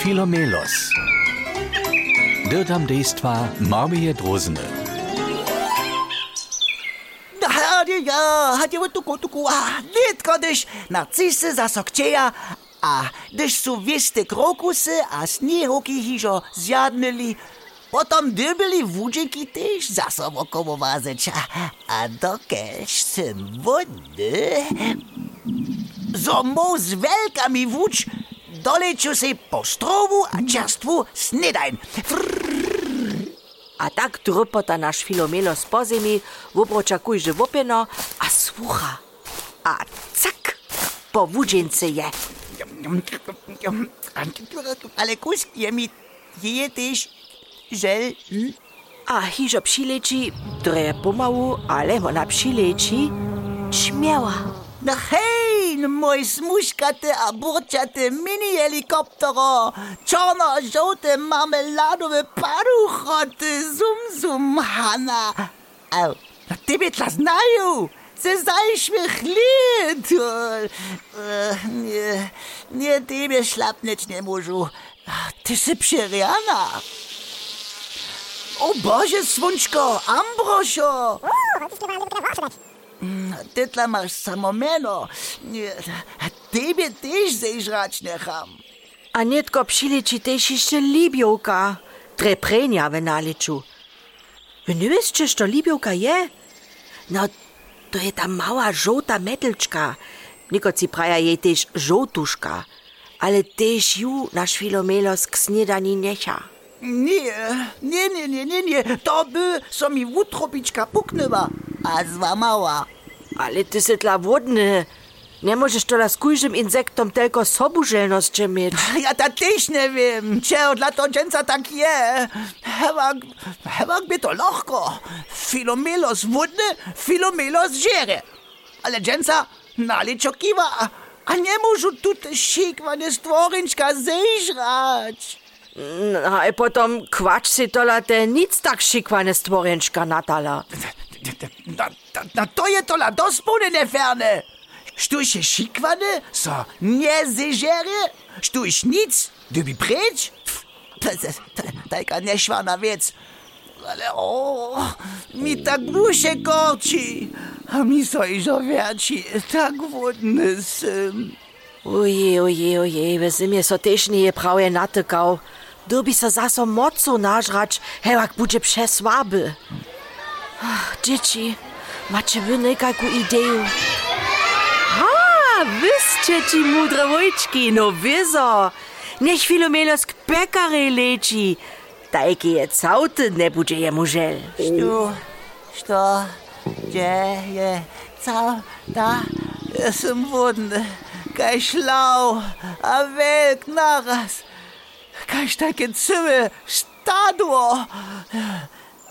Filomelos. Dirtam dejstva Marmije Drozne. Ja, ah, ah, a je tuku, tuku, a netko, když na cise zasokčeja, a když jsou věste krokusy a sněhoky hižo zjadnili, potom dybili vůdženky tež za sobokovo vázeča. Ah, a dokež jsem vodny, zomou s velkami vůdž doleciu się po strowu a czerstwu snedajn. A tak trypota nasz Filomelos po zemi, wobroča kujže wopeno a słucha. A cak, po wódzince je. Ale kuski je mi je też żel. hm? A hižo přilečí, dreje pomalu, ale ona přilečí, čměła. No hej, mój smuškate a burčate mini helikoptero, czarno-żółte marmeladowe paruchoty, zum zum Hanna. Au, no tebe tla znają, ze zajśmiech lit. Nie, nie tebe szlapnąć nie możu. Ty przeriana. O Boże, słonczko, Ambrosio! Ти тла имаш само мено. Тебе теж заижрач нехам. A netko pšiliči tež še Libjovka, treprenja v naliču. Ja ne veš, če što Libjovka je? No, to je ta mala žota metelčka. Nikoci praja je tež žotuška, ale tež ju naš filomelos k snedani neha. Nie, nie, nie, nie, nie, nie, to by so mi wutropička pukneva, a zva mała. Ale ty si tla wodny. Nie możesz to z kujżym insektom tylko sobużelność mieć. Ja ta też nie wiem, cze dla to dżęca tak je. Hewak by to lochko. Filomelos wodny, filomelos żere. Ale dżęca naliczo kiwa. A nie możu tu te sikwane stworynczka zejrzać. No, a potom kvač si tola te nic tak šikvane stvorenčka natala. Na, na, na to je to la dospunene ferne. Štuj się sikwane, so nie zeżere, štuj nic, dybi precz. Taka nieszwana wiec. Ale o, mi tak busie korci, a mi so iżo wierci, tak wodny syn. Oje, oje, oje, we zimie so tež nie prawie natykał. Dobi se zaso mocu nażrać, hewak bude przesłaby. Ach, Dzieci, Mačevinikajku ideju. Ha, visče ti mudra vojčki, no vizo. Nech filomelos k pekare leči. Tajki je caute, ne bude je mužel. Što, što, gdje je cauta, sem vodne. Kaj šlau, a velik naraz. Kaj šta ke cive, staduo.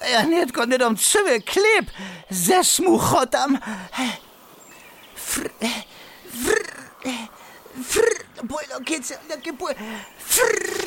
Ja net kon dit om tsuwe Sechs Zes am. chotam. Fr... Fr... Fr... Boilo, kids, fr...